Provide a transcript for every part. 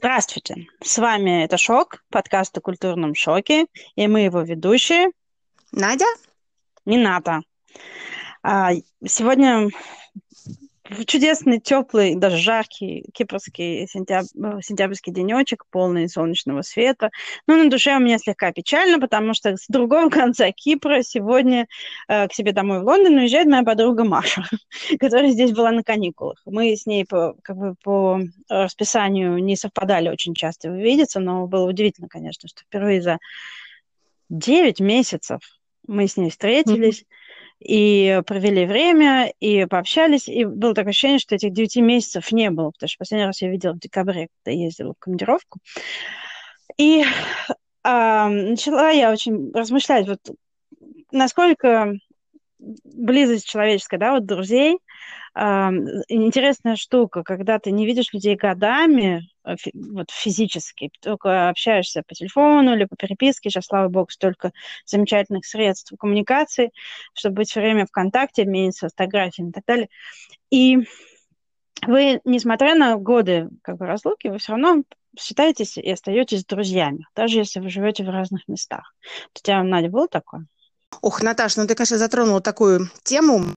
Здравствуйте, с вами это «Шок», подкаст о культурном шоке, и мы его ведущие. Надя. Нината. А, сегодня чудесный, теплый, даже жаркий кипрский сентяб... сентябрьский денечек, полный солнечного света. Но на душе у меня слегка печально, потому что с другого конца Кипра сегодня э, к себе домой в Лондон уезжает моя подруга Маша, которая здесь была на каникулах. Мы с ней по, как бы по расписанию не совпадали очень часто видеться, но было удивительно, конечно, что впервые за 9 месяцев мы с ней встретились. И провели время, и пообщались, и было такое ощущение, что этих девяти месяцев не было, потому что последний раз я видела в декабре, когда ездила в командировку. И а, начала я очень размышлять, вот насколько близость человеческая, да, вот друзей, интересная штука, когда ты не видишь людей годами, э, вот физически, только общаешься по телефону или по переписке, сейчас, слава богу, столько замечательных средств коммуникации, чтобы быть все время в контакте, обмениваться фотографиями и так далее. И вы, несмотря на годы как бы, разлуки, вы все равно считаетесь и остаетесь друзьями, даже если вы живете в разных местах. У тебя, Надя, было такое? Ох, Наташ, ну ты, конечно, затронула такую тему,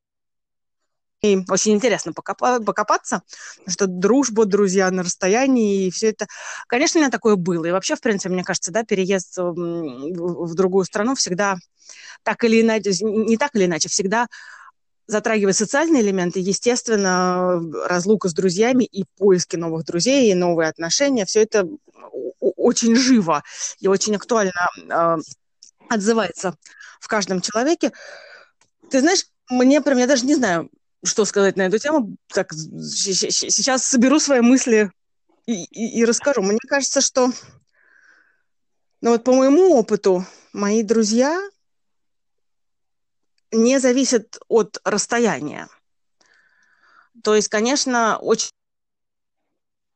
и очень интересно покопа- покопаться, что дружба, друзья на расстоянии, и все это, конечно, у меня такое было. И вообще, в принципе, мне кажется, да, переезд в другую страну всегда так или иначе, не так или иначе, всегда затрагивает социальные элементы, естественно, разлука с друзьями и поиски новых друзей, и новые отношения, все это очень живо и очень актуально э, отзывается в каждом человеке. Ты знаешь, мне прям, я даже не знаю, что сказать на эту тему. Так, сейчас соберу свои мысли и, и, и расскажу. Мне кажется, что, ну вот по моему опыту, мои друзья не зависят от расстояния. То есть, конечно, очень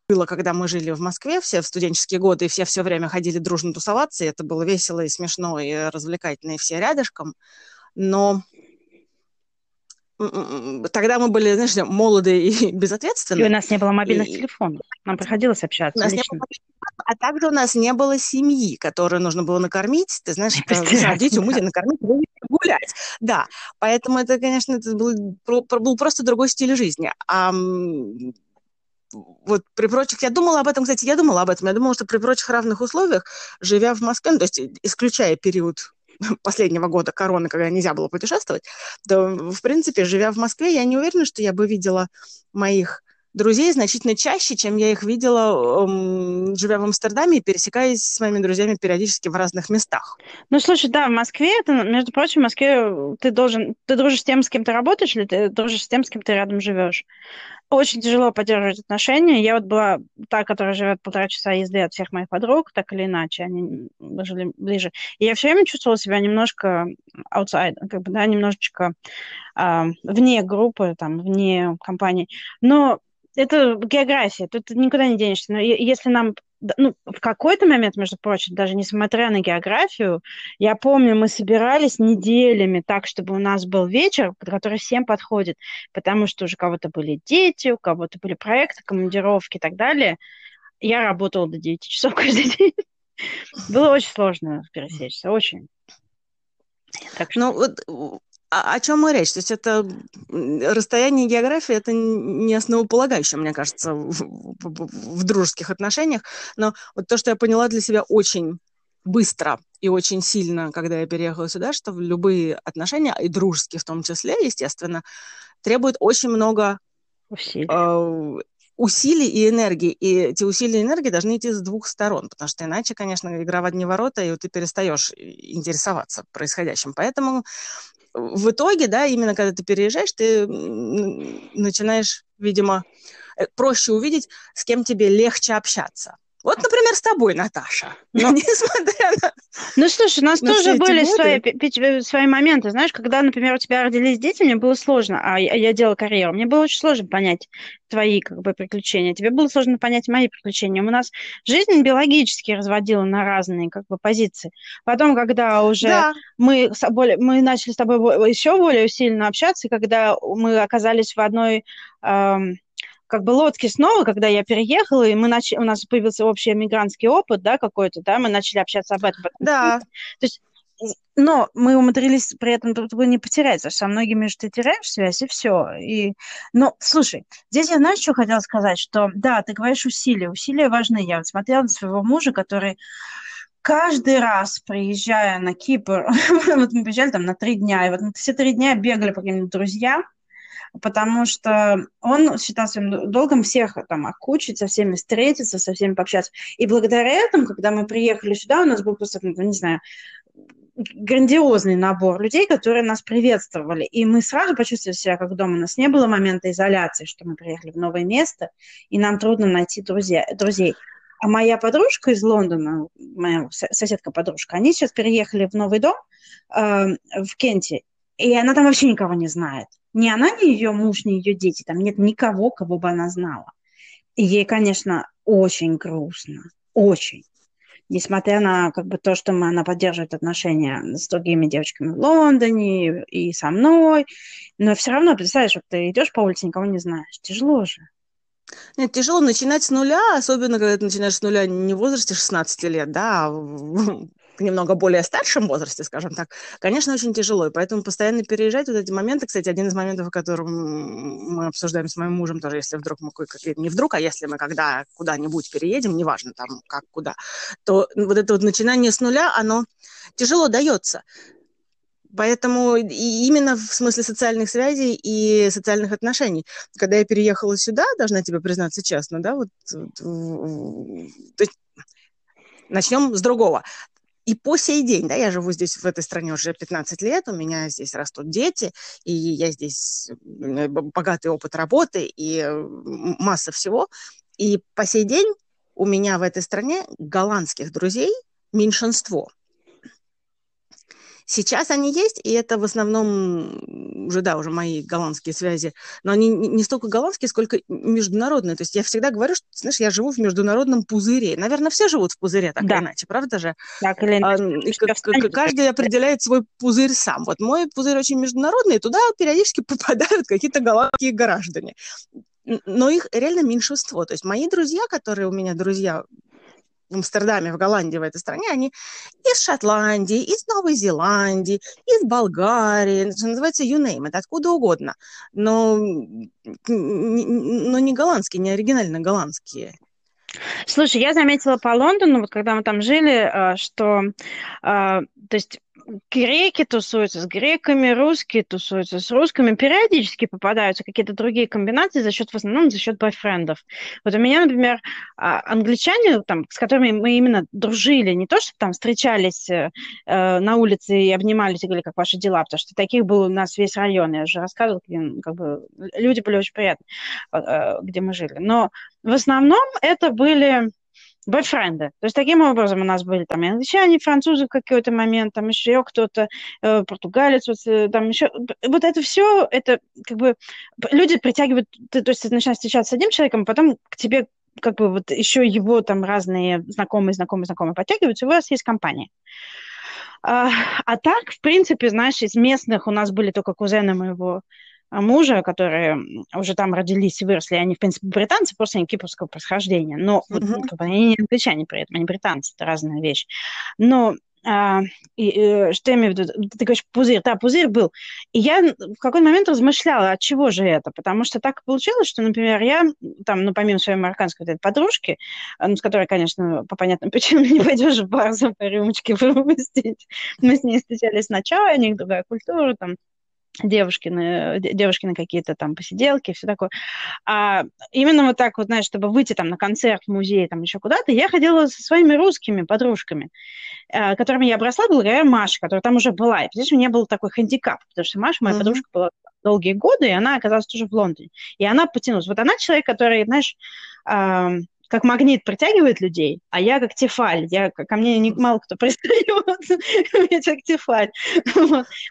было, когда мы жили в Москве, все в студенческие годы, и все все время ходили дружно тусоваться, и это было весело и смешно, и развлекательно, и все рядышком. Но тогда мы были, знаешь, молоды и безответственны. И у нас не было мобильных и... телефонов. Нам приходилось общаться. У нас лично. не было... А также у нас не было семьи, которую нужно было накормить. Ты знаешь, садить, умыть, накормить, гулять. Да, поэтому это, конечно, это был, был просто другой стиль жизни. А вот при прочих, я думала об этом, кстати, я думала об этом, я думала, что при прочих равных условиях, живя в Москве, ну, то есть исключая период последнего года короны, когда нельзя было путешествовать, то, в принципе, живя в Москве, я не уверена, что я бы видела моих друзей значительно чаще, чем я их видела, эм, живя в Амстердаме и пересекаясь с моими друзьями периодически в разных местах. Ну, слушай, да, в Москве, это, между прочим, в Москве ты должен, ты дружишь с тем, с кем ты работаешь, или ты дружишь с тем, с кем ты рядом живешь очень тяжело поддерживать отношения. Я вот была та, которая живет полтора часа езды от всех моих подруг, так или иначе, они жили ближе. И я все время чувствовала себя немножко outside, как бы, да, немножечко э, вне группы, там, вне компании. Но это география, тут никуда не денешься. Но если нам ну, в какой-то момент, между прочим, даже несмотря на географию, я помню, мы собирались неделями так, чтобы у нас был вечер, который всем подходит, потому что уже кого-то были дети, у кого-то были проекты, командировки и так далее. Я работала до 9 часов каждый день. Было очень сложно пересечься, очень. Так что... Ну, вот о, о чем мы речь? То есть это расстояние и география, это не основополагающее, мне кажется, в, в, в дружеских отношениях. Но вот то, что я поняла для себя очень быстро и очень сильно, когда я переехала сюда, что любые отношения, и дружеские в том числе, естественно, требуют очень много усилий. Э, усилий и энергии. И эти усилия и энергии должны идти с двух сторон, потому что иначе, конечно, игра в одни ворота, и ты перестаешь интересоваться происходящим. Поэтому в итоге, да, именно когда ты переезжаешь, ты начинаешь, видимо, э, проще увидеть, с кем тебе легче общаться. Вот, например, с тобой, Наташа. Но несмотря на... Ну, слушай, у нас тоже были свои, э, свои моменты. Знаешь, когда, например, у тебя родились дети, мне было сложно, а я, я делала карьеру, мне было очень сложно понять твои как бы, приключения. Тебе было сложно понять мои приключения. У нас жизнь биологически разводила на разные как бы, позиции. Потом, когда уже да. мы, более, мы начали с тобой еще более усиленно общаться, и когда мы оказались в одной... Эм, как бы лодки снова, когда я переехала, и мы начали, у нас появился общий мигрантский опыт, да, какой-то, да, мы начали общаться об этом. Да. То есть но мы умудрились при этом друг друга не потерять, потому что со многими же ты теряешь связь, и все. И... Но, слушай, здесь я, знаешь, что хотела сказать, что, да, ты говоришь усилия, усилия важны. Я вот смотрела на своего мужа, который каждый раз, приезжая на Кипр, вот мы приезжали там на три дня, и вот мы все три дня бегали по каким-то друзьям, потому что он считал своим долгом всех там окучить, со всеми встретиться, со всеми пообщаться. И благодаря этому, когда мы приехали сюда, у нас был просто, ну, не знаю, грандиозный набор людей, которые нас приветствовали. И мы сразу почувствовали себя как дома. У нас не было момента изоляции, что мы приехали в новое место, и нам трудно найти друзья, друзей. А моя подружка из Лондона, моя соседка-подружка, они сейчас переехали в новый дом э, в Кенте, и она там вообще никого не знает. Ни она, ни ее муж, ни ее дети. Там нет никого, кого бы она знала. И ей, конечно, очень грустно. Очень несмотря на как бы то, что мы, она поддерживает отношения с другими девочками в Лондоне и со мной, но все равно, представляешь, вот ты идешь по улице, никого не знаешь, тяжело же. Нет, тяжело начинать с нуля, особенно когда ты начинаешь с нуля не в возрасте 16 лет, да, а немного более старшем возрасте, скажем так, конечно, очень тяжело. И поэтому постоянно переезжать вот эти моменты, кстати, один из моментов, о котором мы обсуждаем с моим мужем тоже, если вдруг мы, не вдруг, а если мы когда куда-нибудь переедем, неважно там как, куда, то вот это вот начинание с нуля, оно тяжело дается. Поэтому и именно в смысле социальных связей и социальных отношений. Когда я переехала сюда, должна тебе признаться честно, да, вот, то есть начнем с другого. И по сей день, да, я живу здесь, в этой стране уже 15 лет, у меня здесь растут дети, и я здесь богатый опыт работы и масса всего. И по сей день у меня в этой стране голландских друзей меньшинство – Сейчас они есть, и это в основном уже, да, уже мои голландские связи, но они не столько голландские, сколько международные. То есть я всегда говорю, что, знаешь, я живу в международном пузыре. Наверное, все живут в пузыре, так да. или иначе, правда же? Так или иначе. А, каждый определяет свой пузырь сам. Вот мой пузырь очень международный, и туда периодически попадают какие-то голландские граждане но их реально меньшинство. То есть мои друзья, которые у меня друзья в Амстердаме, в Голландии, в этой стране, они из Шотландии, из Новой Зеландии, из Болгарии, что называется, you name it, откуда угодно. Но, но не голландские, не оригинально голландские. Слушай, я заметила по Лондону, вот когда мы там жили, а, что, а, то есть греки тусуются с греками, русские тусуются с русскими. Периодически попадаются какие-то другие комбинации за счет, в основном, за счет бойфрендов. Вот у меня, например, а, англичане, там, с которыми мы именно дружили, не то, что там встречались э, э на улице и обнимались и говорили, как ваши дела, потому что таких был у нас весь район, я уже рассказывала, где, как бы, люди были очень приятные, э, где мы жили. Но в основном это были бойфренды. То есть таким образом у нас были там и англичане, и французы в какой-то момент, там еще кто-то, э, португалец, вот, э, там еще. Вот это все, это как бы люди притягивают, ты, то есть ты начинаешь встречаться с одним человеком, а потом к тебе как бы вот еще его там разные знакомые, знакомые, знакомые подтягиваются, и у вас есть компания. А, а так, в принципе, знаешь, из местных у нас были только кузены моего мужа, которые уже там родились и выросли, они, в принципе, британцы, просто они кипрского происхождения. Но mm-hmm. вот, как бы, они не англичане при этом, они британцы, это разная вещь. Но а, и, и, э, что я имею в виду? Ты говоришь, пузырь. Да, пузырь был. И я в какой-то момент размышляла, от чего же это? Потому что так получилось, что, например, я, там, ну, помимо своей марокканской вот этой подружки, ну, с которой, конечно, по понятным причинам не пойдешь в бар за по рюмочке выпустить, мы с ней встречались сначала, у них другая культура, там, девушки на, девушки на какие-то там посиделки, все такое. А именно вот так вот, знаешь, чтобы выйти там на концерт, в музей, там еще куда-то, я ходила со своими русскими подружками, э, которыми я обросла благодаря Маше, которая там уже была. И, понимаешь, у меня был такой хандикап, потому что Маша, моя mm-hmm. подружка, была долгие годы, и она оказалась тоже в Лондоне. И она потянулась. Вот она человек, который, знаешь, как магнит притягивает людей, а я как тефаль. Я, ко мне не, мало кто пристает, я как тефаль.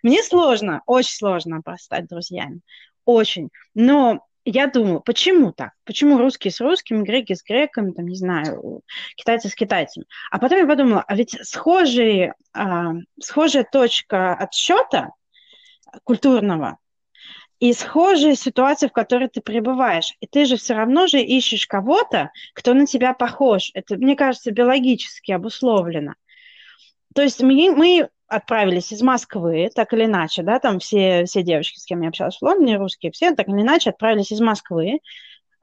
Мне сложно, очень сложно стать друзьями. Очень. Но я думаю, почему так? Почему русские с русскими, греки с греками, там, не знаю, китайцы с китайцами? А потом я подумала, а ведь схожие, а, схожая точка отсчета культурного и схожая ситуация, в которой ты пребываешь. И ты же все равно же ищешь кого-то, кто на тебя похож. Это, мне кажется, биологически обусловлено. То есть мы, мы отправились из Москвы, так или иначе, да, там все, все девочки, с кем я общалась в Лондоне, русские, все так или иначе отправились из Москвы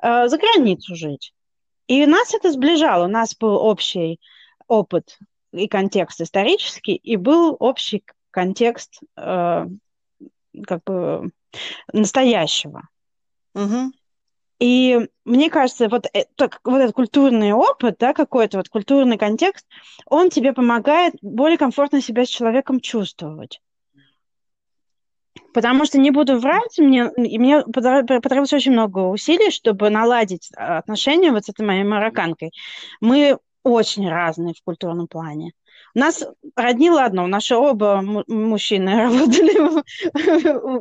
э, за границу жить. И нас это сближало. У нас был общий опыт и контекст исторический, и был общий контекст э, как бы настоящего. Угу. И мне кажется, вот, это, вот этот культурный опыт, да, какой-то вот культурный контекст, он тебе помогает более комфортно себя с человеком чувствовать. Потому что, не буду врать, мне, и мне потребовалось очень много усилий, чтобы наладить отношения вот с этой моей марокканкой. Мы очень разные в культурном плане. Нас роднило одно. Наши оба мужчины работали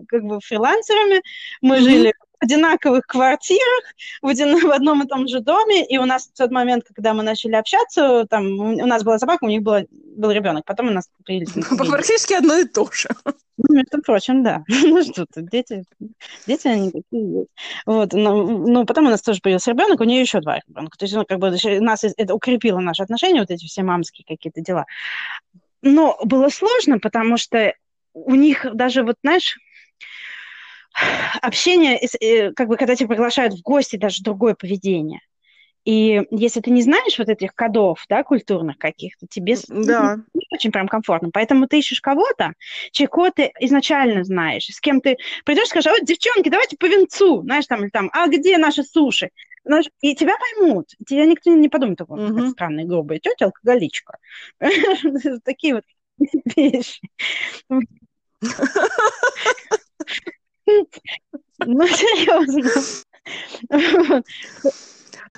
как бы фрилансерами. Мы mm-hmm. жили одинаковых квартирах, в, один, в одном и том же доме, и у нас в тот момент, когда мы начали общаться, там у нас была собака, у них было, был ребенок, потом у нас появились... Практически одно и то же. Ну, между прочим, да. Ну что ты, дети, дети они такие есть. Вот, но, ну, потом у нас тоже появился ребенок, у нее еще два ребенка. То есть, ну, как бы нас это укрепило наши отношения, вот эти все мамские какие-то дела. Но было сложно, потому что у них даже, вот, знаешь, общение, э, как бы, когда тебя приглашают в гости, даже другое поведение. И если ты не знаешь вот этих кодов, да, культурных каких-то, тебе да. не очень прям комфортно. Поэтому ты ищешь кого-то, чего ты изначально знаешь, с кем ты придешь, скажешь, вот, девчонки, давайте по винцу, знаешь, там, или там, а где наши суши? И тебя поймут. Тебя никто не подумает, такой, угу. странная, грубая тетя, алкоголичка. Такие вот вещи. Ну, серьезно.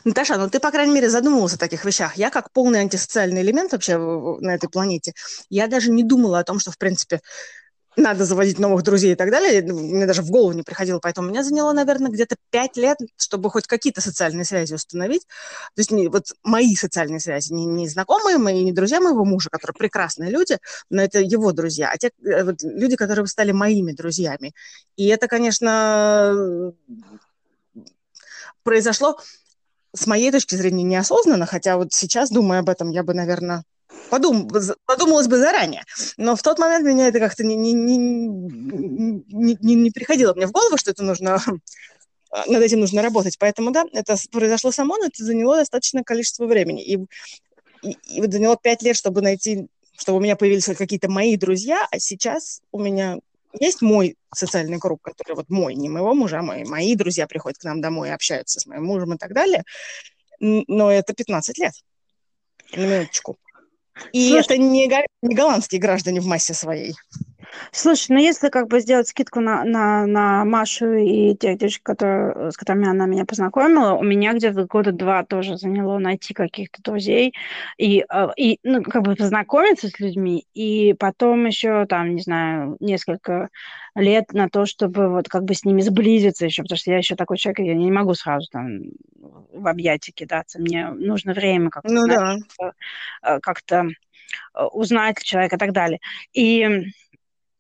Наташа, ну ты, по крайней мере, задумывалась о таких вещах. Я как полный антисоциальный элемент вообще на этой планете, я даже не думала о том, что, в принципе, надо заводить новых друзей и так далее. Мне даже в голову не приходило. Поэтому меня заняло, наверное, где-то пять лет, чтобы хоть какие-то социальные связи установить. То есть не, вот мои социальные связи, не, не знакомые мои, не друзья моего мужа, которые прекрасные люди, но это его друзья, а те э, вот, люди, которые стали моими друзьями. И это, конечно, произошло с моей точки зрения неосознанно, хотя вот сейчас, думая об этом, я бы, наверное, подум, подумалось бы заранее. Но в тот момент меня это как-то не, не, не, не, не, приходило мне в голову, что это нужно над этим нужно работать. Поэтому, да, это произошло само, но это заняло достаточное количество времени. И, и, и заняло пять лет, чтобы найти, чтобы у меня появились какие-то мои друзья, а сейчас у меня есть мой социальный круг, который вот мой, не моего мужа, а мой. Мои друзья приходят к нам домой и общаются с моим мужем и так далее. Но это 15 лет. На минуточку. И Слушай, это не, не голландские граждане в массе своей. Слушай, ну если как бы сделать скидку на, на, на Машу и тех девочек, которые, с которыми она меня познакомила, у меня где-то года два тоже заняло найти каких-то друзей и, э, и ну, как бы познакомиться с людьми, и потом еще там, не знаю, несколько лет на то, чтобы вот как бы с ними сблизиться еще, потому что я еще такой человек, я не могу сразу там в объятия кидаться, мне нужно время как-то, ну, знаешь, да. Э, как-то э, узнать человека и так далее. И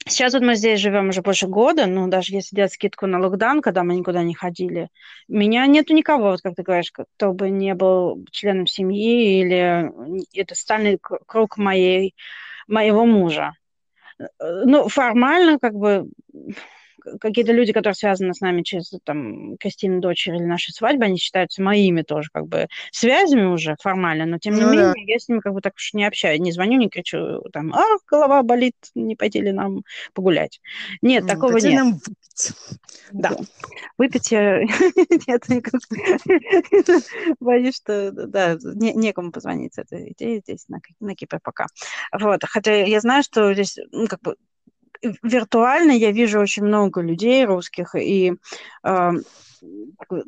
Сейчас вот мы здесь живем уже больше года, ну, даже если делать скидку на локдаун, когда мы никуда не ходили, у меня нету никого, вот как ты говоришь, кто бы не был членом семьи или это социальный круг моей, моего мужа. Э, ну, формально, как бы, какие-то люди, которые связаны с нами через там Кристину дочери или нашей свадьбы, они считаются моими тоже как бы связями уже формально, но тем не ну, менее да. я с ними как бы так уж не общаюсь, не звоню, не кричу там, а, голова болит, не пойти ли нам погулять. Нет, ну, такого нет. Нам выпить. Да. Выпить нет, боюсь, что да, некому позвонить с этой идеей здесь на, на Кипре пока. Вот, хотя я знаю, что здесь, ну, как бы виртуально я вижу очень много людей русских, и э,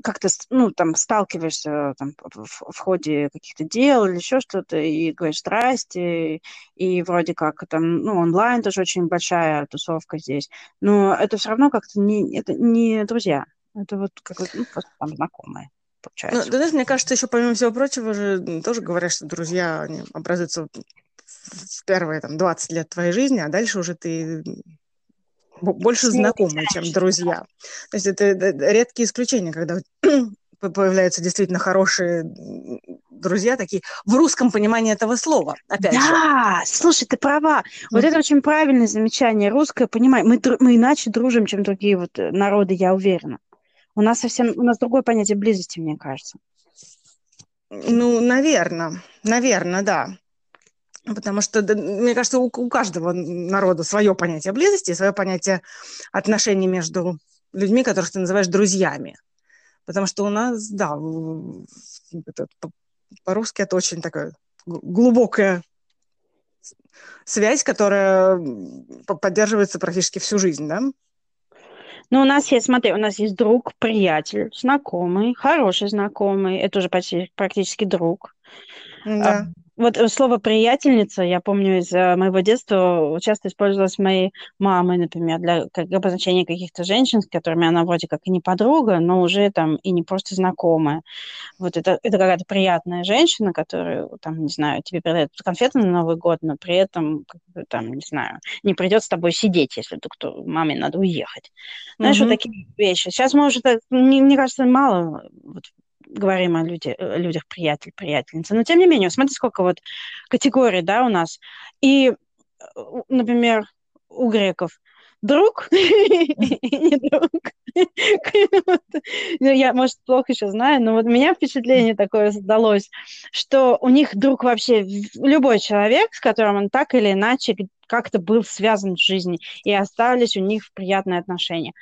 как-то, ну, там, сталкиваешься там, в, в ходе каких-то дел или еще что-то, и говоришь «здрасте», и вроде как там, ну, онлайн тоже очень большая тусовка здесь, но это все равно как-то не, это не друзья, это вот как ну, просто там знакомые. Получается. Ну, да, мне кажется, еще помимо всего прочего же тоже говорят, что друзья они образуются первые там, 20 лет твоей жизни, а дальше уже ты больше знакомые, чем друзья. То есть это, редкие исключения, когда появляются действительно хорошие друзья такие в русском понимании этого слова. Опять да, же. слушай, ты права. Вот mm. это очень правильное замечание. Русское понимание. Мы, мы иначе дружим, чем другие вот э, народы, я уверена. У нас совсем, у нас другое понятие близости, мне кажется. Ну, наверное, наверное, да. Потому что, мне кажется, у, у каждого народа свое понятие близости, свое понятие отношений между людьми, которых ты называешь друзьями. Потому что у нас, да, по-русски это очень такая глубокая связь, которая поддерживается практически всю жизнь, да? Ну, у нас есть, смотри, у нас есть друг, приятель, знакомый, хороший знакомый, это уже почти практически друг. Да. Вот э, слово «приятельница», я помню из э, моего детства, часто использовалось моей мамой, например, для как обозначения каких-то женщин, с которыми она вроде как и не подруга, но уже там и не просто знакомая. Вот это, это какая-то приятная женщина, которая, там, не знаю, тебе передает конфеты на Новый год, но при этом, как бы, там, не знаю, не придет с тобой сидеть, если ты кто, маме надо уехать. Знаешь, mm-hmm. вот такие вещи. Сейчас мы уже, мне, мне кажется, мало вот, говорим о люди, э, людях приятель, приятельница. Но тем не менее, смотри, сколько вот категорий, да, у нас. И, э, например, у греков друг не друг. Ну, я, может, плохо еще знаю, но вот у меня впечатление такое создалось, что у них друг вообще любой человек, с которым он так или иначе как-то был связан в жизни, и остались у них приятные отношения.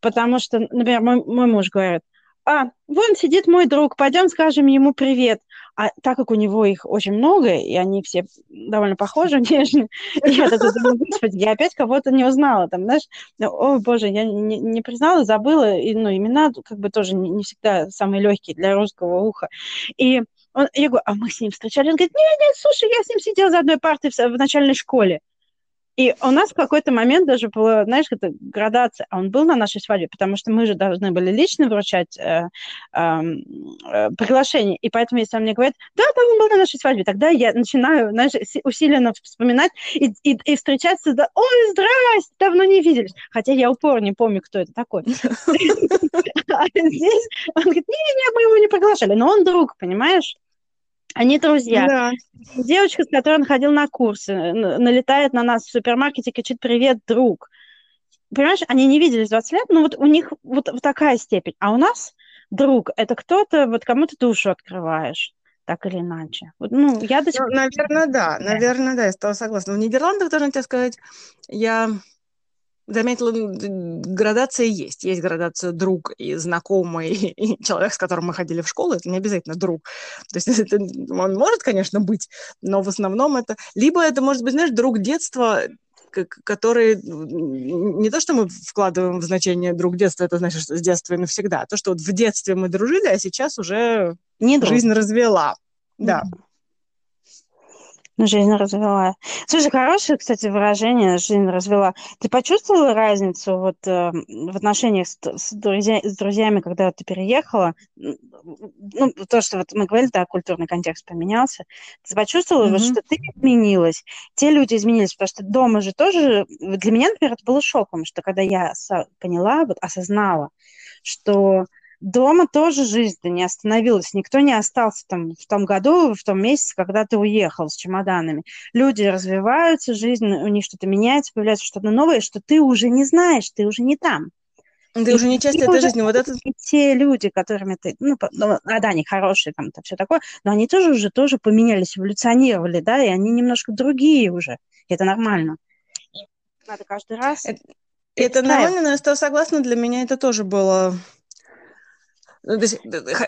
Потому что, например, мой, мой муж говорит, а, вон сидит мой друг, пойдем скажем ему привет. А так как у него их очень много, и они все довольно похожи внешне, я думаю, господи, я опять кого-то не узнала, там, знаешь, о, боже, я не, не признала, забыла, и, ну, имена как бы тоже не, не всегда самые легкие для русского уха. И он, я говорю, а мы с ним встречались? Он говорит, нет, нет, слушай, я с ним сидела за одной партой в, в начальной школе. И у нас в какой-то момент даже была, знаешь, это градация. А он был на нашей свадьбе, потому что мы же должны были лично вручать э, э, э, приглашение. И поэтому, если он мне говорит, да, да, он был на нашей свадьбе, тогда я начинаю, знаешь, усиленно вспоминать и, и, и встречаться, да, ой, здрасте, давно не виделись. Хотя я упор не помню, кто это такой. А здесь он говорит, не-не-не, мы его не приглашали, но он друг, понимаешь? Они друзья. Да. Девочка, с которой он ходил на курсы, налетает на нас в супермаркете, кричит «Привет, друг!» Понимаешь, они не виделись 20 лет, но вот у них вот, вот такая степень. А у нас друг – это кто-то, вот кому ты душу открываешь так или иначе. Вот, ну, я до сих пор... Ну, наверное, да, наверное, да, я стала согласна. В Нидерландах, должна тебе сказать, я заметила, градация есть. Есть градация друг и знакомый, и человек, с которым мы ходили в школу, это не обязательно друг. То есть это, он может, конечно, быть, но в основном это... Либо это может быть, знаешь, друг детства, который не то, что мы вкладываем в значение друг детства, это значит, что с детства и навсегда, а то, что вот в детстве мы дружили, а сейчас уже не жизнь развела. Да. Mm-hmm. Жизнь развела. Слушай, хорошее, кстати, выражение «жизнь развела». Ты почувствовала разницу вот, э, в отношениях с, с, друзья, с друзьями, когда ты переехала? Ну, то, что вот мы говорили, да, культурный контекст поменялся. Ты почувствовала, mm-hmm. вот, что ты изменилась, те люди изменились, потому что дома же тоже... Для меня, например, это было шоком, что когда я поняла, вот осознала, что дома тоже жизнь-то не остановилась. Никто не остался там в том году, в том месяце, когда ты уехал с чемоданами. Люди развиваются, жизнь у них что-то меняется, появляется что-то новое, что ты уже не знаешь, ты уже не там. Ты и уже не часть этой жизни. Вот это... Те люди, которыми ты... Ну, ну, а да, они хорошие, там, это все такое, но они тоже уже тоже поменялись, эволюционировали, да, и они немножко другие уже. И это нормально. надо каждый раз... Это, это нормально, но я с тобой согласна, для меня это тоже было ну, то есть,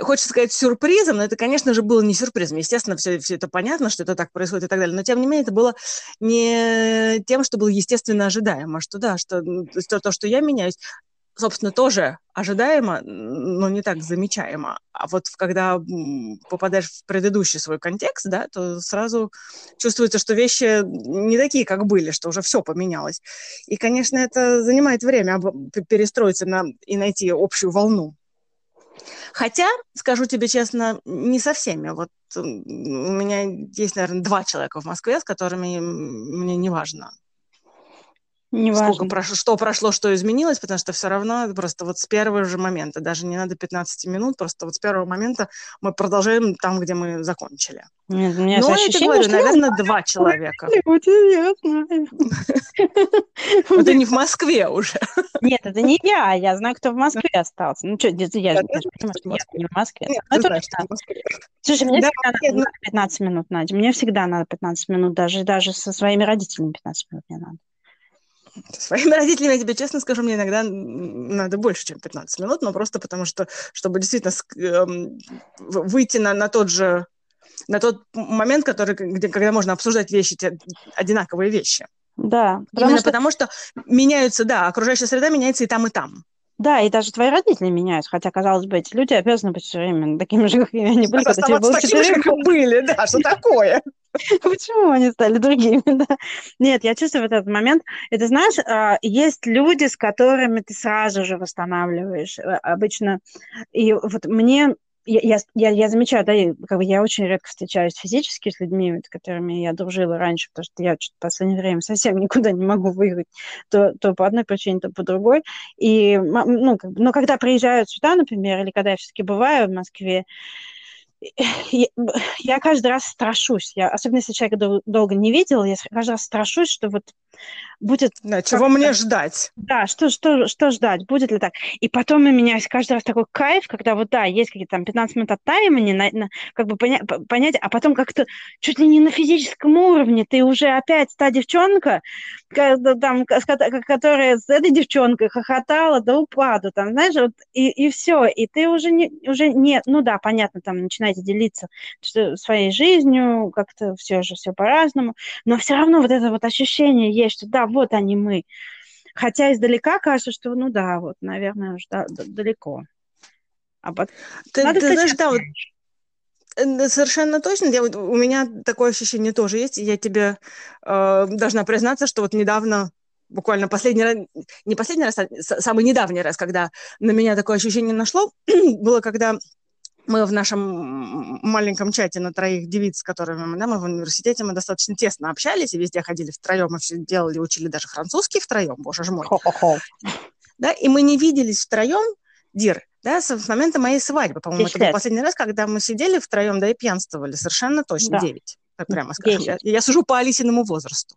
хочется сказать сюрпризом, но это, конечно же, было не сюрпризом. Естественно, все, все это понятно, что это так происходит и так далее. Но, тем не менее, это было не тем, что было естественно ожидаемо, что да, что то, то, что я меняюсь, собственно, тоже ожидаемо, но не так замечаемо. А вот когда попадаешь в предыдущий свой контекст, да, то сразу чувствуется, что вещи не такие, как были, что уже все поменялось. И, конечно, это занимает время перестроиться на, и найти общую волну. Хотя, скажу тебе честно, не со всеми. Вот у меня есть, наверное, два человека в Москве, с которыми мне не важно Не сколько важно. прошло, что прошло, что изменилось, потому что все равно просто вот с первого же момента, даже не надо 15 минут, просто вот с первого момента мы продолжаем там, где мы закончили. Нет, у меня Ну, я тебе говорю, что я наверное, два человека. Вот я знаю. Ты не в Москве уже. Нет, это не я, я знаю, кто в Москве остался. Ну что, я же Я понимаю, что не в Москве. Нет, Ну, это знаешь. Слушай, мне Да, всегда нет, надо, ну- надо 15 минут, Надя. Мне всегда надо 15 минут, даже, даже со своими родителями 15 минут не надо. Своими родителями, я тебе честно скажу, мне иногда надо больше, чем 15 минут, но просто потому что, чтобы действительно эм, выйти на, на тот же на тот момент, который, где, когда можно обсуждать вещи, те- одинаковые вещи. Да, потому Именно что, потому что меняются, да, окружающая среда меняется и там, и там. да, и даже твои родители меняются, хотя, казалось бы, эти люди обязаны быть все время такими же, какими они были, когда тебе было такими же, 4 как и были, да, что такое? Почему они стали другими? Да? Нет, я чувствую вот этот момент. Это знаешь, а, есть люди, с которыми ты сразу же восстанавливаешь э, обычно. И вот мне я, я, я, замечаю, да, как бы я очень редко встречаюсь физически с людьми, с которыми я дружила раньше, потому что я что-то в последнее время совсем никуда не могу выиграть, то, то по одной причине, то по другой. И, ну, как но когда приезжают сюда, например, или когда я все-таки бываю в Москве, я, каждый раз страшусь. Я, особенно если человека дол- долго не видела, я каждый раз страшусь, что вот будет Да, чего мне ждать? да, что, что, что ждать, будет ли так? И потом у меня каждый раз такой кайф, когда вот, да, есть какие-то там 15 минут оттаивания, на, на- как бы поня- понять, а потом как-то чуть ли не на физическом уровне ты уже опять та девчонка, ка- там, с которая с этой девчонкой хохотала до упаду, там, знаешь, вот, и, и все, и ты уже не, уже нет, ну да, понятно, там, начинаете делиться своей жизнью, как-то все же, все по-разному, но все равно вот это вот ощущение есть, что да, вот они мы, Хотя издалека кажется, что, ну да, вот, наверное, уж да- далеко. А пот- Ты, Надо ты знаешь, встречаться. да, вот совершенно точно. Я, вот, у меня такое ощущение тоже есть. Я тебе э, должна признаться, что вот недавно, буквально последний раз, не последний раз, а самый недавний раз, когда на меня такое ощущение нашло, было, когда мы в нашем маленьком чате на троих девиц, с которыми мы, да, мы в университете, мы достаточно тесно общались и везде ходили втроем, и все делали, учили даже французский втроем, боже ж мой. Хо-хо-хо. да, и мы не виделись втроем, Дир, да, с, с момента моей свадьбы, по-моему, это был последний раз, когда мы сидели втроем, да, и пьянствовали, совершенно точно, Да. девять, так прямо скажем. Я, я сужу по Алисиному возрасту.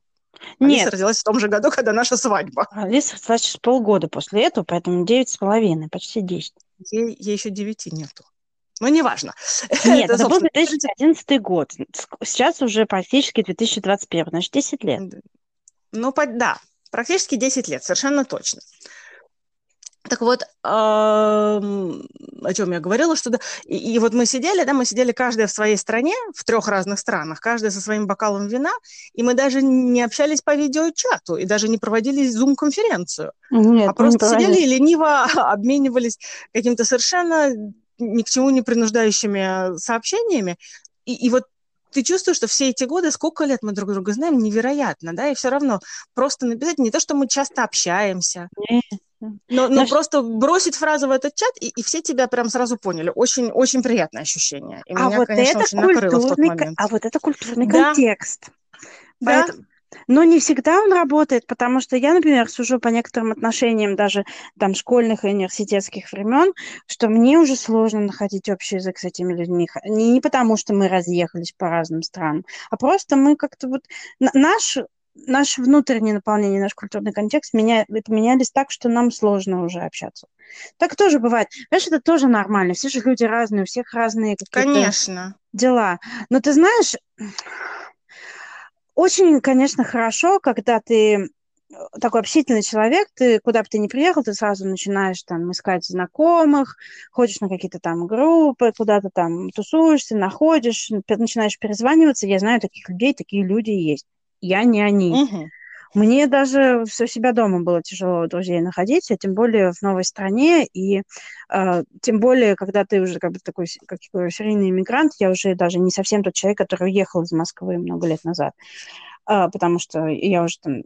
Алиса Нет, родилась в том же году, когда наша свадьба. Алиса, значит, полгода после этого, поэтому девять с половиной, почти десять. Ей, ей еще девяти нету. Ну, неважно. Нет, это был собственно, 2011 год. Сейчас уже практически 2021, значит, 10 лет. Ну, да, практически 10 лет, совершенно точно. Так вот, о чем я говорила, что да, и, и вот мы сидели, да, мы сидели каждая в своей стране, в трех разных странах, каждая со своим бокалом вина, и мы даже не общались по видеочату, и даже не проводили зум-конференцию, Нет, а просто сидели и лениво обменивались каким-то совершенно ни к чему не принуждающими сообщениями, и, и вот ты чувствуешь, что все эти годы, сколько лет мы друг друга знаем, невероятно, да, и все равно просто написать не то, что мы часто общаемся, но, но Знаешь- просто бросить фразу в этот чат, и, и все тебя прям сразу поняли. Очень, очень приятное ощущение. И А меня, вот конечно, это очень накрыло в тот момент. а вот это культурный Да. контекст. Да, Поэтому- Но не всегда он работает, потому что я, например, сужу по некоторым отношениям даже там школьных и университетских времен, что мне уже сложно находить общий язык с этими людьми. Не, не потому, что мы разъехались по разным странам, а просто мы как-то вот... Наш, наше внутреннее наполнение, наш культурный контекст меня, это менялись так, что нам сложно уже общаться. Так тоже бывает. Знаешь, это тоже нормально. Все же люди разные, у всех разные какие-то конечно. дела. Но ты знаешь, очень, конечно, хорошо, когда ты э, такой общительный человек, ты куда бы ты ни приехал, ты сразу начинаешь там искать знакомых, ходишь на какие-то там группы, куда-то там тусуешься, находишь, начинаешь перезваниваться. Я знаю таких людей, такие люди есть. Я не они. Мгм. Мне даже у себя дома было тяжело друзей находить, а тем более в новой стране, и э, тем более, когда ты уже как бы такой, как я говорю, серийный иммигрант, я уже даже не совсем тот человек, который уехал из Москвы много лет назад, А, потому что я уже там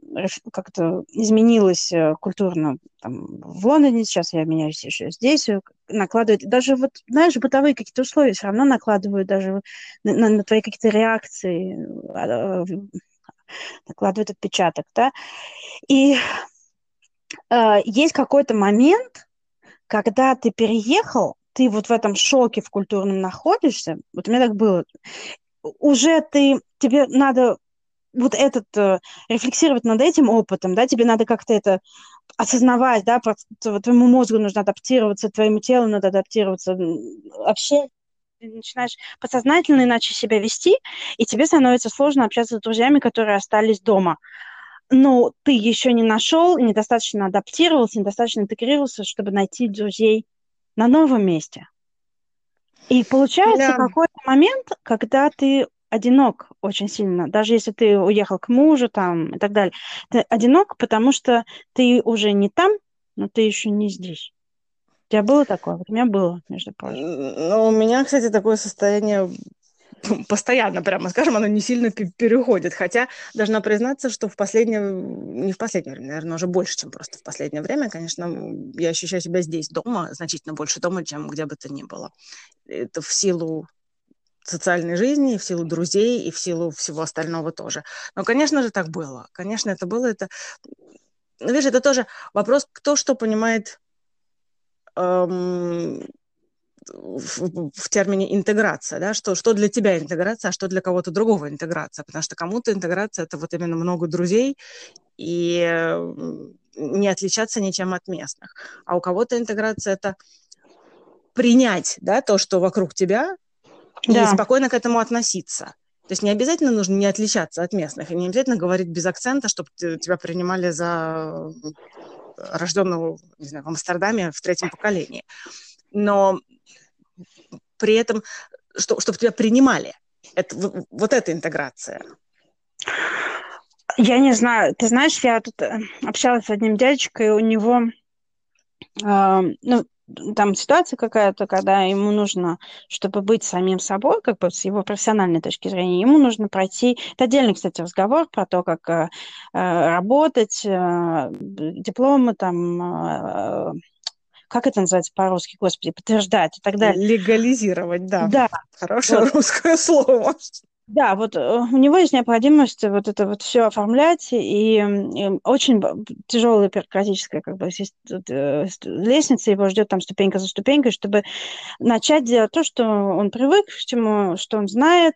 как-то изменилась э, культурно там, в Лондоне, сейчас я меняюсь еще здесь, э, накладывает, даже вот, знаешь, бытовые какие-то условия все равно накладывают даже на, на- на твои какие-то реакции, а, накладывает отпечаток, да. И э, есть какой-то момент, когда ты переехал, ты вот в этом шоке в культурном находишься, вот у меня так было, уже ты, тебе надо вот этот, э, рефлексировать над этим опытом, да, тебе надо как-то это осознавать, да, твоему мозгу нужно адаптироваться, твоему телу надо адаптироваться. Вообще начинаешь подсознательно иначе себя вести, и тебе становится сложно общаться с друзьями, которые остались дома. Но ты еще не нашел, недостаточно адаптировался, недостаточно интегрировался, чтобы найти друзей на новом месте. И получается да. какой-то момент, когда ты одинок очень сильно, даже если ты уехал к мужу там и так далее. Ты одинок, потому что ты уже не там, но ты еще не здесь. У тебя было такое? Вот у меня было, между прочим. Ну, у меня, кстати, такое состояние постоянно, прямо скажем, оно не сильно переходит. Хотя должна признаться, что в последнее, не в последнее время, наверное, уже больше, чем просто в последнее время, конечно, я ощущаю себя здесь дома, значительно больше дома, чем где бы то ни было. Это в силу социальной жизни, и в силу друзей, и в силу всего остального тоже. Но, конечно же, так было. Конечно, это было. Это... Ну, видишь, это тоже вопрос, кто что понимает эм, в, в термине интеграция, да, что, что для тебя интеграция, а что для кого-то другого интеграция, потому что кому-то интеграция – это вот именно много друзей и не отличаться ничем от местных, а у кого-то интеграция – это принять, да, то, что вокруг тебя, да. и спокойно к этому относиться. То есть не обязательно нужно не отличаться от местных, и не обязательно говорить без акцента, чтобы тебя принимали за рожденного, не знаю, в Амстердаме в третьем поколении. Но при этом, что, чтобы тебя принимали. Это, вот эта интеграция. Я не знаю. Ты знаешь, я тут э, общалась с одним дядечкой, у него, э, ну, там ситуация какая-то, когда ему нужно, чтобы быть самим собой, как бы с его профессиональной точки зрения, ему нужно пройти, это отдельный, кстати, разговор про то, как э, э работать, э, дипломы там, э, как это называется по-русски, господи, подтверждать и так далее. Легализировать, да. Да. Хорошее вот. русское слово. Да, вот э, у него есть необходимость вот это вот все оформлять, и, и очень тяжелая бюрократическая как бы э, лестница, его ждет там ступенька за ступенькой, чтобы начать делать то, что он привык, к чему, что он знает,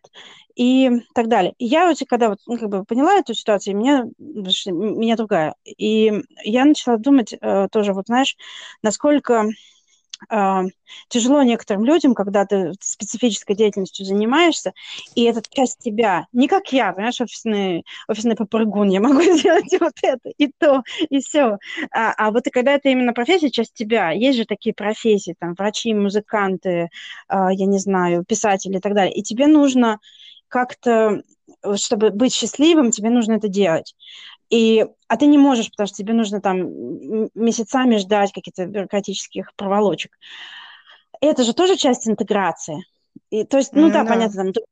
и так далее. И я вот, когда вот, ну, как бы поняла эту ситуацию, меня, меня другая. И я начала думать э, тоже, вот знаешь, насколько тяжело некоторым людям, когда ты специфической деятельностью занимаешься, и это часть тебя. Не как я, понимаешь, офисный, офисный попрыгун, я могу сделать вот это, и то, и все. А, а вот и когда это именно профессия, часть тебя. Есть же такие профессии, там, врачи, музыканты, э, я не знаю, писатели и так далее. И тебе нужно как-то, чтобы быть счастливым, тебе нужно это делать. И, а ты не можешь, потому что тебе нужно там месяцами ждать каких-то бюрократических проволочек. Это же тоже часть интеграции. И, то есть, ну mm, да, да, понятно, там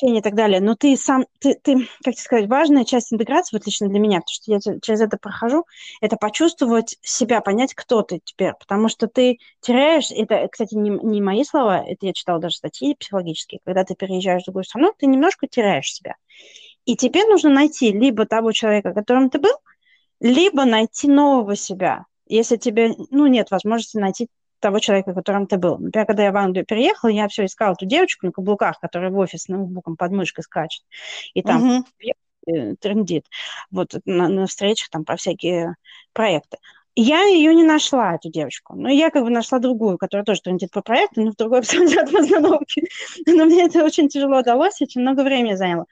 и так далее, но ты сам, ты, ты, как тебе сказать, важная часть интеграции, вот лично для меня, потому что я через это прохожу, это почувствовать себя, понять, кто ты теперь, потому что ты теряешь, это, кстати, не, не мои слова, это я читала даже статьи психологические, когда ты переезжаешь в другую страну, ты немножко теряешь себя. И тебе нужно найти либо того человека, которым ты был, либо найти нового себя. Если тебе, ну, нет возможности найти того человека, которым ты был. Например, когда я в Англию переехала, я все искала эту девочку на каблуках, которая в офис ноутбуком под мышкой скачет. И там uh-huh. трендит. Вот на, на встречах там про всякие проекты. Я ее не нашла, эту девочку. Но я как бы нашла другую, которая тоже трендит по проекту, но в другой постановке. Но мне это очень тяжело удалось, очень много времени заняло.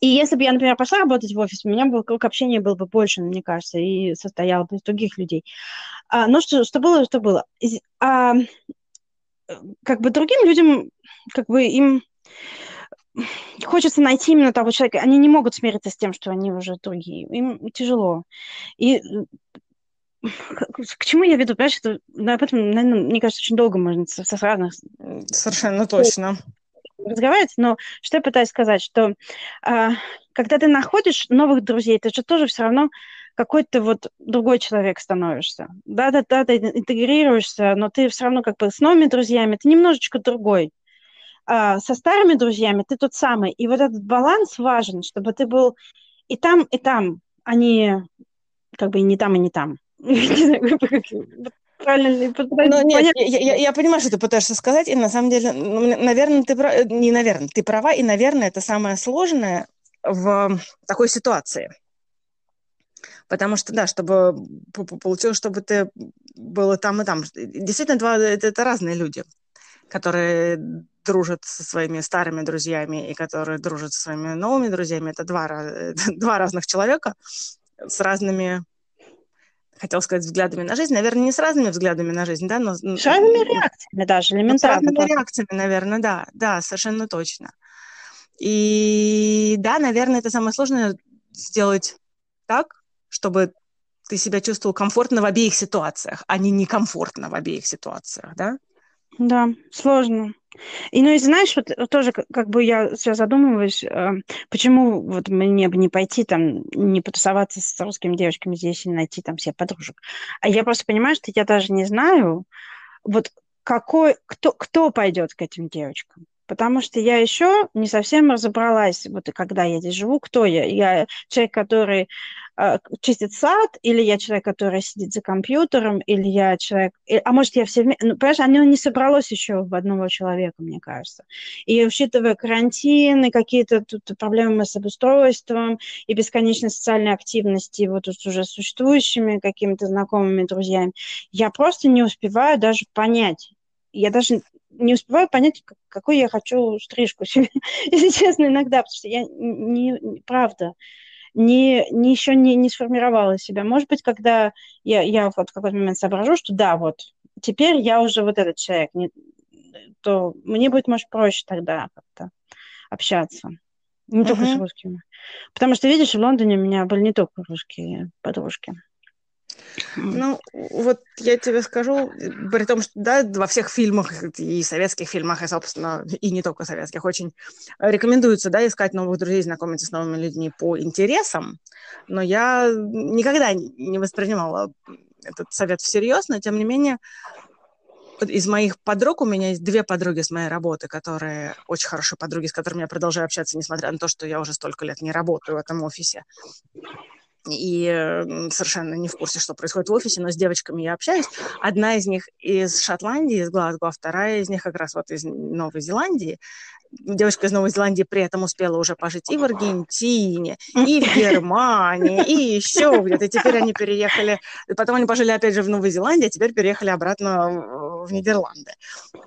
И если бы я, например, пошла работать в офис, у меня бы круг общения был бы больше, мне кажется, и состоял бы из других людей. А, но что, что было, что было. А, как бы другим людям, как бы им хочется найти именно того человека. Они не могут смириться с тем, что они уже другие. Им тяжело. И к чему я веду? Понимаешь, это, об этом, наверное, мне кажется, очень долго можно со, со разных... Совершенно точно разговаривать, но что я пытаюсь сказать, что э, когда ты находишь новых друзей, ты же тоже все равно какой-то вот другой человек становишься. Да-да-да, ты интегрируешься, но ты все равно как бы с новыми друзьями, ты немножечко другой. А со старыми друзьями ты тот самый. И вот этот баланс важен, чтобы ты был и там, и там они как бы и не там, и не там. Правильно ну, нет, я, я, я понимаю, что ты пытаешься сказать, и на самом деле, ну, наверное, ты прав, не наверное, ты права, и, наверное, это самое сложное в такой ситуации. Потому что, да, чтобы получилось, чтобы ты был там, и там. Действительно, два, это, это разные люди, которые дружат со своими старыми друзьями и которые дружат со своими новыми друзьями. Это два, два разных человека с разными хотел сказать, взглядами на жизнь. Наверное, не с разными взглядами на жизнь, да, но... С разными реакциями даже, элементарно. С разными реакциями, наверное, да, да, совершенно точно. И да, наверное, это самое сложное сделать так, чтобы ты себя чувствовал комфортно в обеих ситуациях, а не некомфортно в обеих ситуациях, да? Да, сложно. И, ну, и знаешь, вот тоже как бы я сейчас задумываюсь, э, почему вот мне бы не пойти там, не потусоваться с русскими девочками здесь и найти там себе подружек. А я просто понимаю, что я даже не знаю, вот какой, кто, кто пойдет к этим девочкам. Потому что я еще не совсем разобралась, вот когда я здесь живу, кто я. Я человек, который э, чистит сад, или я человек, который сидит за компьютером, или я человек... А может, я все. Ну, понимаешь, оно не собралось еще в одного человека, мне кажется. И учитывая карантин, и какие-то тут проблемы с обустройством, и бесконечной социальной активности вот с уже существующими какими-то знакомыми друзьями, я просто не успеваю даже понять, я даже не успеваю понять, какую я хочу стрижку себе, если честно, иногда, потому что я не, не правда, не, не еще не, не сформировала себя. Может быть, когда я, я вот в какой-то момент соображу, что да, вот, теперь я уже вот этот человек, не, то мне будет, может, проще тогда как-то общаться. Не uh-huh. только с русскими. Потому что, видишь, в Лондоне у меня были не только русские подружки. Ну, вот я тебе скажу, при том, что да, во всех фильмах, и советских фильмах, и, собственно, и не только советских, очень рекомендуется, да, искать новых друзей, знакомиться с новыми людьми по интересам, но я никогда не воспринимала этот совет всерьез, но, тем не менее, из моих подруг, у меня есть две подруги с моей работы, которые очень хорошие подруги, с которыми я продолжаю общаться, несмотря на то, что я уже столько лет не работаю в этом офисе и совершенно не в курсе, что происходит в офисе, но с девочками я общаюсь. Одна из них из Шотландии, из Глазго, а вторая из них как раз вот из Новой Зеландии. Девочка из Новой Зеландии при этом успела уже пожить и в Аргентине, и в Германии, и еще где-то. И теперь они переехали, потом они пожили опять же в Новой Зеландии, а теперь переехали обратно в Нидерланды.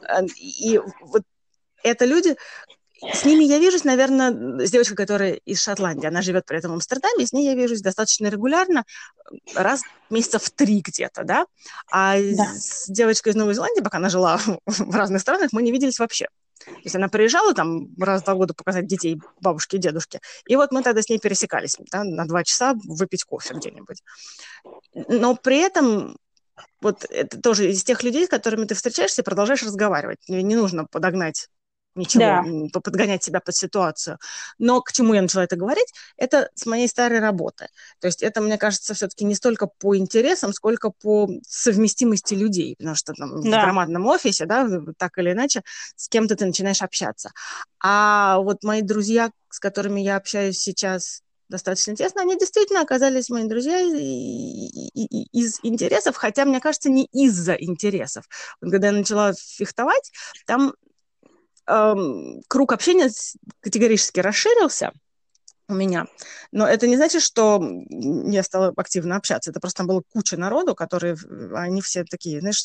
Э, и вот это люди, с ними я вижусь, наверное, с девочкой, которая из Шотландии. Она живет при этом в Амстердаме, с ней я вижусь достаточно регулярно, раз месяца в три где-то, да. А да. с девочкой из Новой Зеландии, пока она жила в разных странах, мы не виделись вообще. То есть она приезжала там раз в два года показать детей бабушке и дедушке. И вот мы тогда с ней пересекались да, на два часа выпить кофе где-нибудь. Но при этом вот это тоже из тех людей, с которыми ты встречаешься, продолжаешь разговаривать. Не нужно подогнать ничего, да. подгонять себя под ситуацию. Но к чему я начала это говорить, это с моей старой работы. То есть это, мне кажется, все-таки не столько по интересам, сколько по совместимости людей, потому что там да. в громадном офисе, да, так или иначе, с кем-то ты начинаешь общаться. А вот мои друзья, с которыми я общаюсь сейчас достаточно тесно, они действительно оказались моими друзьями из интересов, хотя, мне кажется, не из-за интересов. Вот когда я начала фехтовать, там эм, круг общения категорически расширился у меня. Но это не значит, что я стала активно общаться. Это просто там была куча народу, которые, они все такие, знаешь,